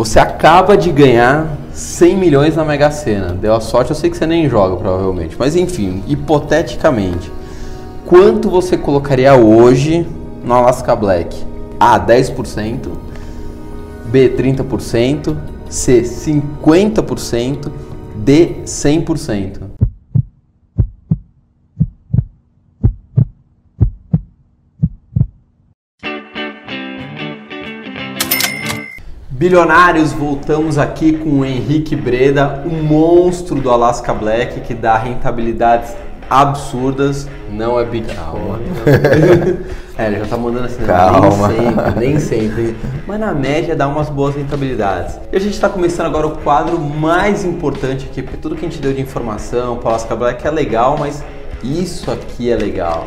Você acaba de ganhar 100 milhões na Mega Sena. Deu a sorte, eu sei que você nem joga provavelmente, mas enfim, hipoteticamente, quanto você colocaria hoje no Alaska Black? A 10%, B 30%, C 50%, D 100%. Bilionários, voltamos aqui com o Henrique Breda, o monstro do Alaska Black que dá rentabilidades absurdas. Não é Big Calma. é, ele já tá mandando assim, Calma. nem sempre, nem sempre. Mas na média dá umas boas rentabilidades. E a gente está começando agora o quadro mais importante aqui, porque tudo que a gente deu de informação para o Alaska Black é legal, mas isso aqui é legal.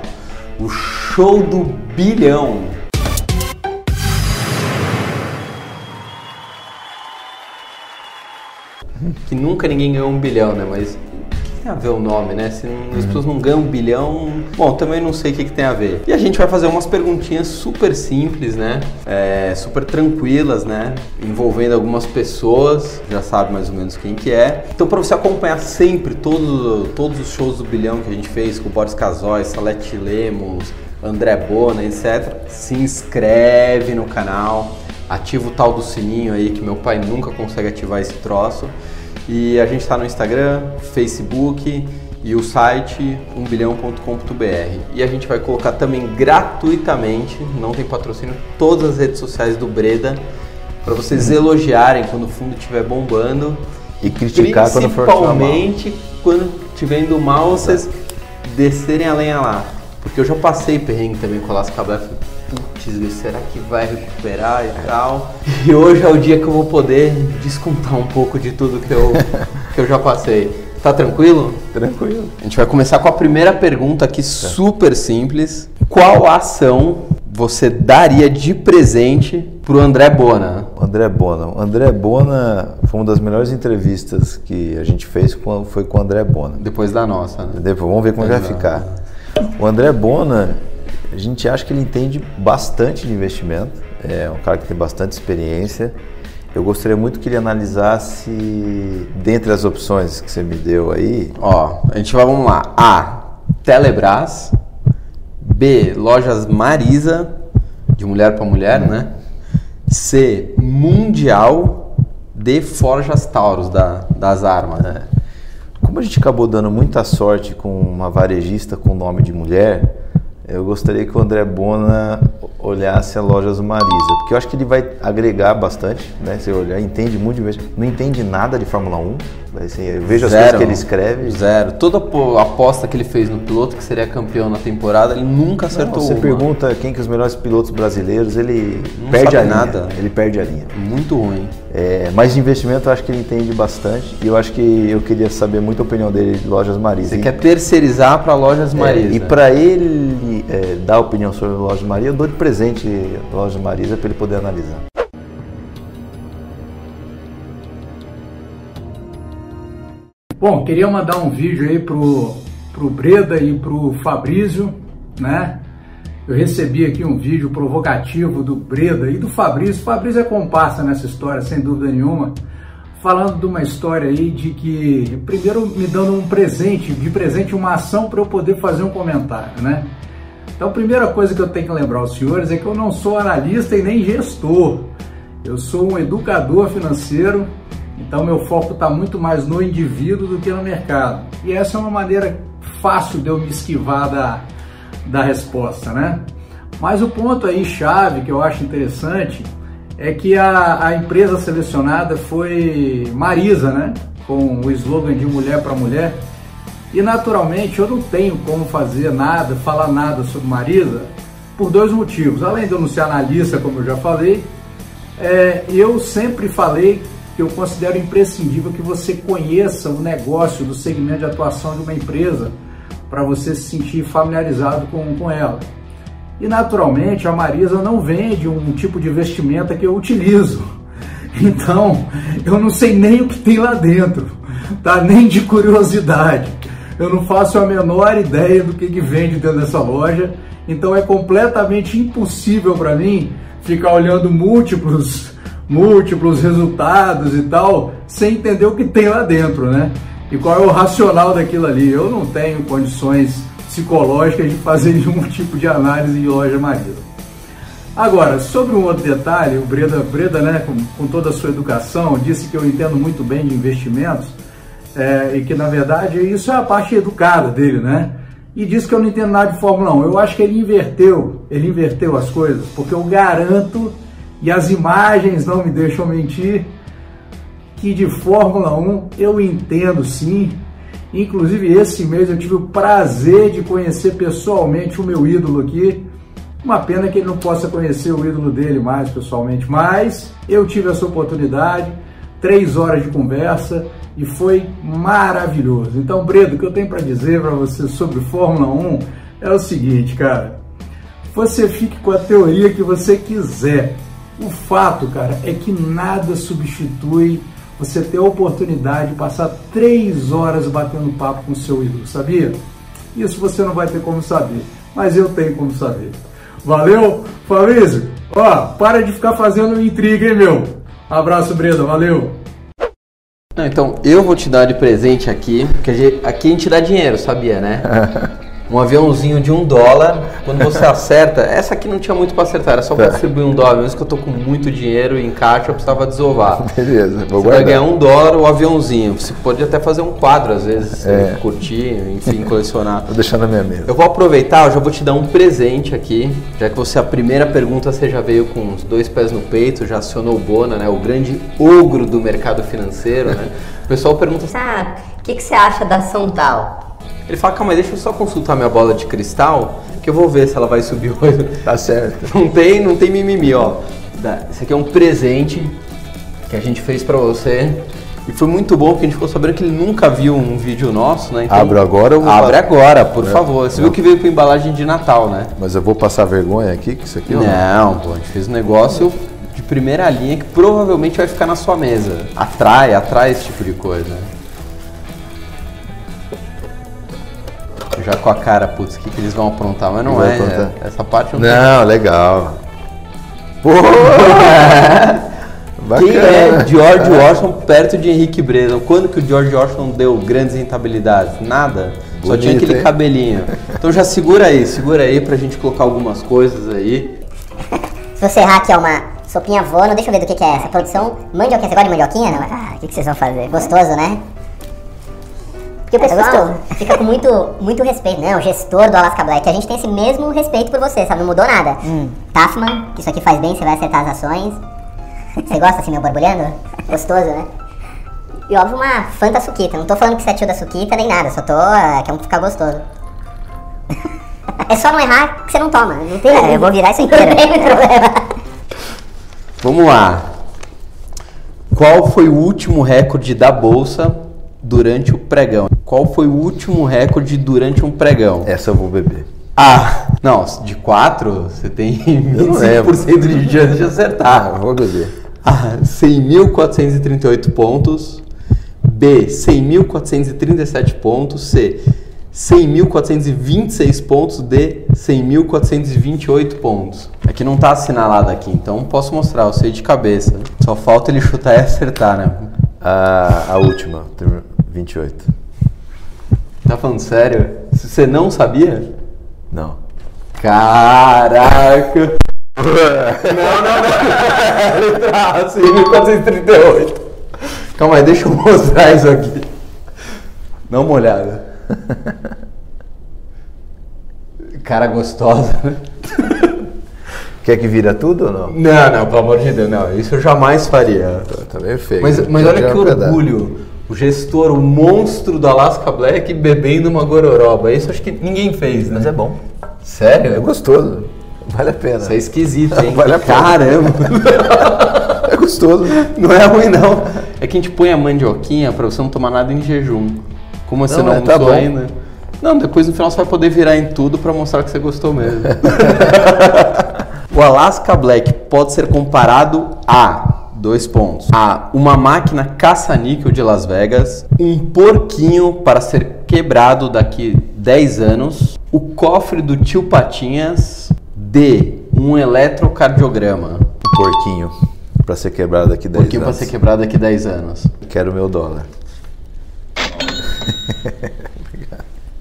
O show do bilhão. Que nunca ninguém ganhou um bilhão, né? Mas o que tem a ver o nome, né? Se não, as pessoas não ganham um bilhão, bom, também não sei o que, que tem a ver. E a gente vai fazer umas perguntinhas super simples, né? É, super tranquilas, né? Envolvendo algumas pessoas, já sabe mais ou menos quem que é. Então, para você acompanhar sempre todo, todos os shows do bilhão que a gente fez com o Boris Casói, Salete Lemos, André Bona, etc., se inscreve no canal ativa o tal do sininho aí que meu pai nunca consegue ativar esse troço. E a gente está no Instagram, Facebook e o site 1bilhão.com.br. E a gente vai colocar também gratuitamente, não tem patrocínio, todas as redes sociais do Breda para vocês uhum. elogiarem quando o fundo estiver bombando e criticar quando for Principalmente quando estiver indo mal, vocês descerem a lenha lá. Porque eu já passei perrengue também com a Las Cabras, putz, será que vai recuperar e tal? E hoje é o dia que eu vou poder descontar um pouco de tudo que eu, que eu já passei. Tá tranquilo? Tranquilo. A gente vai começar com a primeira pergunta aqui, super simples. Qual ação você daria de presente pro André Bona? André Bona. O André Bona foi uma das melhores entrevistas que a gente fez, foi com o André Bona. Depois da nossa, né? Depois, vamos ver como vai ficar. O André Bona, a gente acha que ele entende bastante de investimento, é um cara que tem bastante experiência. Eu gostaria muito que ele analisasse, dentre as opções que você me deu aí. Ó, a gente vai, vamos lá. A. Telebrás. B. Lojas Marisa, de mulher para mulher, né? C. Mundial. D. Forjas Taurus, da, das armas. Né? Como a gente acabou dando muita sorte com uma varejista com nome de mulher, eu gostaria que o André Bona olhasse a Lojas Marisa, porque eu acho que ele vai agregar bastante, né? Se olhar, entende muito de não entende nada de Fórmula 1, assim, eu vejo zero, as coisas que ele escreve. Zero. Toda aposta que ele fez no piloto que seria campeão na temporada, ele nunca acertou não, Você uma. pergunta quem que os melhores pilotos brasileiros, ele não perde a linha. nada. Ele perde a linha. Muito ruim. É, mas de investimento eu acho que ele entende bastante e eu acho que eu queria saber muito a opinião dele de Lojas Marisa. Você e, quer terceirizar para Lojas Marisa. É, e para ele é, dar opinião sobre Lojas Marisa, eu dou de presente Lojas Marisa para ele poder analisar. Bom, queria mandar um vídeo aí pro, pro Breda e pro Fabrício, né? Eu recebi aqui um vídeo provocativo do Breda e do Fabrício. Fabrício é comparsa nessa história, sem dúvida nenhuma. Falando de uma história aí de que, primeiro me dando um presente, de presente uma ação para eu poder fazer um comentário, né? Então, a primeira coisa que eu tenho que lembrar aos senhores é que eu não sou analista e nem gestor. Eu sou um educador financeiro então meu foco está muito mais no indivíduo do que no mercado. E essa é uma maneira fácil de eu me esquivar da, da resposta, né? Mas o ponto aí chave que eu acho interessante é que a, a empresa selecionada foi Marisa, né? Com o slogan de mulher para mulher. E naturalmente eu não tenho como fazer nada, falar nada sobre Marisa por dois motivos. Além de eu não ser analista, como eu já falei, é, eu sempre falei que eu considero imprescindível que você conheça o negócio do segmento de atuação de uma empresa para você se sentir familiarizado com, com ela. E naturalmente a Marisa não vende um tipo de vestimenta que eu utilizo. Então eu não sei nem o que tem lá dentro, tá? Nem de curiosidade. Eu não faço a menor ideia do que, que vende dentro dessa loja. Então é completamente impossível para mim ficar olhando múltiplos múltiplos resultados e tal, sem entender o que tem lá dentro, né? E qual é o racional daquilo ali. Eu não tenho condições psicológicas de fazer nenhum tipo de análise em loja marisa. Agora, sobre um outro detalhe, o Breda, Breda né, com, com toda a sua educação, disse que eu entendo muito bem de investimentos é, e que, na verdade, isso é a parte educada dele, né? E disse que eu não entendo nada de Fórmula 1. Eu acho que ele inverteu, ele inverteu as coisas, porque eu garanto, e as imagens não me deixam mentir, que de Fórmula 1 eu entendo sim. Inclusive, esse mês eu tive o prazer de conhecer pessoalmente o meu ídolo aqui, uma pena que ele não possa conhecer o ídolo dele mais pessoalmente, mas eu tive essa oportunidade, três horas de conversa e foi maravilhoso. Então, Bredo, o que eu tenho para dizer para você sobre Fórmula 1 é o seguinte, cara. Você fique com a teoria que você quiser. O fato, cara, é que nada substitui você ter a oportunidade de passar três horas batendo papo com o seu ídolo, sabia? Isso você não vai ter como saber, mas eu tenho como saber. Valeu, Fabrício? Ó, para de ficar fazendo intriga, hein, meu? Abraço, Breda, valeu. Não, então, eu vou te dar de presente aqui, porque aqui a gente dá dinheiro, sabia, né? um aviãozinho de um dólar. Quando você acerta, essa aqui não tinha muito para acertar, era só para tá. distribuir um dólar. Mesmo que eu tô com muito dinheiro em caixa, eu precisava desovar. Beleza, vou você guardar. vai ganhar um dólar o aviãozinho. Você pode até fazer um quadro às vezes, é. curtir, enfim, colecionar. Vou deixar na minha mesa. Eu vou aproveitar, eu já vou te dar um presente aqui, já que você a primeira pergunta você já veio com os dois pés no peito, já acionou o Bona, né? O grande ogro do mercado financeiro, né? O pessoal pergunta assim, ah, o que, que você acha da ação tal? Ele fala, calma deixa eu só consultar minha bola de cristal, que eu vou ver se ela vai subir hoje. Tá certo. Não tem, não tem mimimi, ó. Esse aqui é um presente que a gente fez para você. E foi muito bom porque a gente ficou sabendo que ele nunca viu um vídeo nosso, né? Então, Abro agora ou Abre agora, por é, favor. Você não. viu que veio com embalagem de Natal, né? Mas eu vou passar vergonha aqui com isso aqui? Não, não, pô, a gente fez um negócio de primeira linha que provavelmente vai ficar na sua mesa. Atrai, atrai esse tipo de coisa. Já com a cara, putz, o que, que eles vão aprontar? Mas não é, é, Essa parte não Não, tem... legal. Porra! Quem é George Washington perto de Henrique Breda? Quando que o George Washington deu grandes rentabilidades? Nada. Bonito, Só tinha aquele hein? cabelinho. Então já segura aí, segura aí pra gente colocar algumas coisas aí. Se você errar aqui é uma sopinha voando, deixa eu ver do que, que é essa. Produção mandioquinha. Você gosta de mandioquinha? Não? Ah, o que, que vocês vão fazer? Gostoso, né? Porque o é pessoal é fica com muito, muito respeito, né? O gestor do Alaska Black, a gente tem esse mesmo respeito por você, sabe? Não mudou nada. Hum. Tafman, que isso aqui faz bem, você vai acertar as ações. Você gosta assim, meu borbulhando? Gostoso, né? E óbvio, uma Fanta Suquita. Não tô falando que você é tio da Suquita nem nada, só tô. Uh, quer ficar gostoso. é só não errar que você não toma. Não tem. É, eu vou virar isso inteiro. Não tem problema. Vamos lá. Qual foi o último recorde da bolsa durante o pregão? Qual foi o último recorde durante um pregão? Essa eu vou beber. Ah, não, de 4 você tem 25% de chance de acertar. Ah, vou beber. A. 100.438 pontos. B. 100.437 pontos. C. 100.426 pontos. D. 100.428 pontos. Aqui não está assinalado aqui, então posso mostrar, eu sei de cabeça. Só falta ele chutar e acertar, né? A, a última, 28. Tá falando sério? Você não sabia? Não. Caraca! não, não, não. Letra A, 1438. Calma aí, deixa eu mostrar isso aqui. Dá uma olhada. Cara gostosa, né? Quer que vira tudo ou não? Não, não, pelo amor de Deus, não. Isso eu jamais faria. Tá, tá meio feio. Mas, mas olha que orgulho. O gestor, o monstro do Alaska Black bebendo uma gororoba. Isso acho que ninguém fez, né? Mas é bom. Sério? É gostoso. Vale a pena. Isso é esquisito, hein? vale a pena. Caramba! é gostoso. Não é ruim, não. É que a gente põe a mandioquinha pra você não tomar nada em jejum. Como você não, não é, tá ainda. Não, depois no final você vai poder virar em tudo para mostrar que você gostou mesmo. o Alaska Black pode ser comparado a dois pontos. A uma máquina caça-níquel de Las Vegas, um porquinho para ser quebrado daqui 10 anos, o cofre do tio Patinhas, D, um eletrocardiograma. Um porquinho. Pra ser quebrado daqui 10 Pouquinho pra anos. ser quebrado daqui 10 anos. Quero o meu dólar.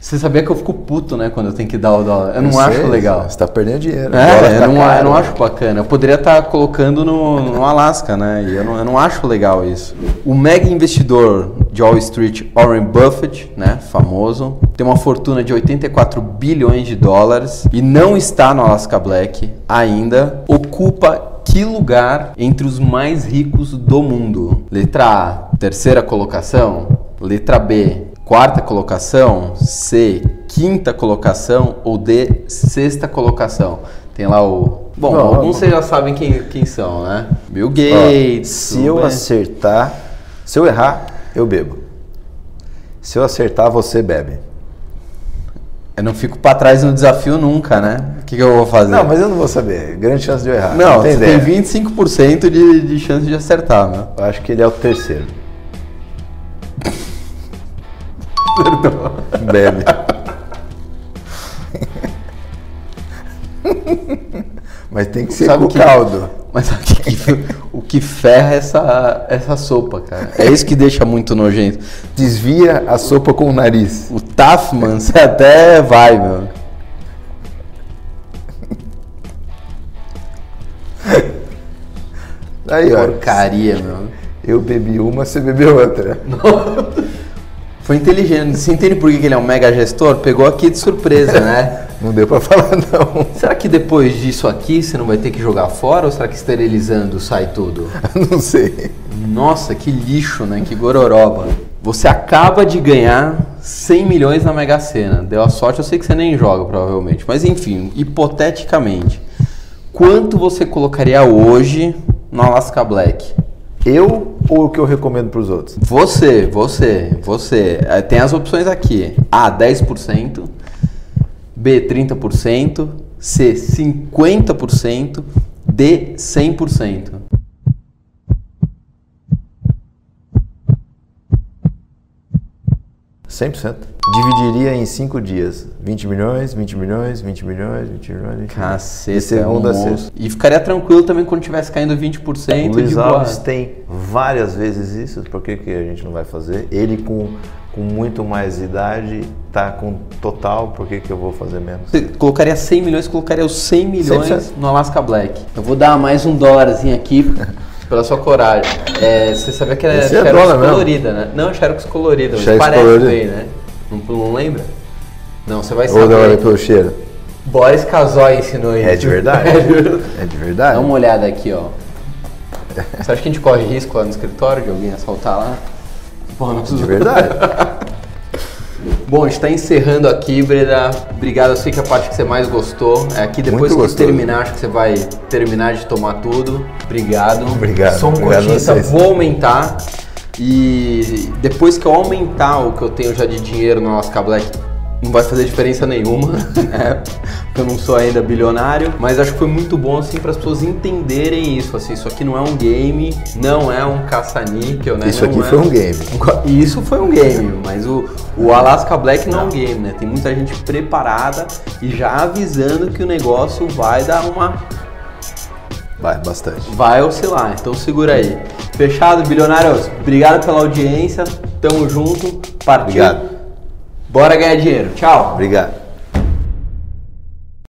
Você sabia que eu fico puto, né, quando eu tenho que dar o dólar? Eu não Eu acho sei, legal. Você tá perdendo dinheiro. É, eu tá não, caro. eu não acho bacana. Eu poderia estar colocando no, no Alasca, né? E eu não, eu não acho legal isso. O mega investidor de Wall Street, Warren Buffett, né? Famoso, tem uma fortuna de 84 bilhões de dólares e não está no Alaska Black ainda. Ocupa que lugar entre os mais ricos do mundo? Letra A, terceira colocação. Letra B, quarta colocação. C, quinta colocação. Ou D, sexta colocação. Tem lá o. Bom, Não, alguns não. vocês já sabem quem, quem são, né? Bill Ó, Gates. se tudo eu bem. acertar, se eu errar, eu bebo. Se eu acertar, você bebe. Eu não fico pra trás no desafio nunca, né? O que, que eu vou fazer? Não, mas eu não vou saber. Grande chance de eu errar. Não, tem você tem 25% de, de chance de acertar, né? Eu acho que ele é o terceiro. Bebe. Mas tem que ser Sabe com que- caldo. Mas sabe o que, o que ferra essa, essa sopa, cara? É isso que deixa muito nojento. Desvia a sopa com o nariz. O Tafman, você até vai, meu. Aí, ó. Porcaria, meu. Eu bebi uma, você bebeu outra. Foi inteligente. Você entende por que ele é um mega gestor? Pegou aqui de surpresa, né? Não deu pra falar, não. Será que depois disso aqui você não vai ter que jogar fora ou será que esterilizando sai tudo? Não sei. Nossa, que lixo, né? Que gororoba. Você acaba de ganhar 100 milhões na Mega Sena. Deu a sorte, eu sei que você nem joga, provavelmente. Mas enfim, hipoteticamente, quanto você colocaria hoje no Alaska Black? Eu ou o que eu recomendo pros outros? Você, você, você. Eh, Tem as opções aqui. A, 10%. B, 30%. C, 50%. D, 100%. 100%. Dividiria em 5 dias. 20 milhões, 20 milhões, 20 milhões, 20 milhões, 20 milhões. Caceta, De segunda é a um sexta. monstro. E ficaria tranquilo também quando tivesse caindo 20% O Luiz de boa. Alves tem várias vezes isso, por que, que a gente não vai fazer? Ele com, com muito mais idade, tá com total, por que, que eu vou fazer menos? Você colocaria 100 milhões, colocaria os 100 milhões 100%. no Alaska Black. Eu vou dar mais um dólarzinho aqui pela sua coragem. É, você sabia que era Esse é Xerox colorida, né? Não, Xerox colorida, mas Xerox parece colorida. bem, né? Não, não lembra? Não, você vai Ou da hora saber. pelo cheiro? Boris Casoy ensinou isso. É de verdade? É de verdade? Dá uma olhada aqui, ó. Você acha que a gente corre risco lá no escritório de alguém assaltar lá? Pô, não De verdade. Bom, a gente tá encerrando aqui, Breda. Obrigado, eu sei que a parte que você mais gostou é aqui. Depois que terminar, acho que você vai terminar de tomar tudo. Obrigado. Obrigado, Som obrigado a coxinha, vocês. vou aumentar. E depois que eu aumentar o que eu tenho já de dinheiro no Alaska Black, não vai fazer diferença nenhuma, né? Porque eu não sou ainda bilionário, mas acho que foi muito bom assim para as pessoas entenderem isso, assim, isso aqui não é um game, não é um caça-níquel, né? Isso Não aqui é- foi um game. Isso foi um game, mas o, o Alaska Black não é um game, né? Tem muita gente preparada e já avisando que o negócio vai dar uma. Vai, bastante. vai oscilar. Então segura aí. Fechado, bilionários? Obrigado pela audiência. Tamo junto. Partiu. Obrigado. Bora ganhar dinheiro. Tchau. Obrigado.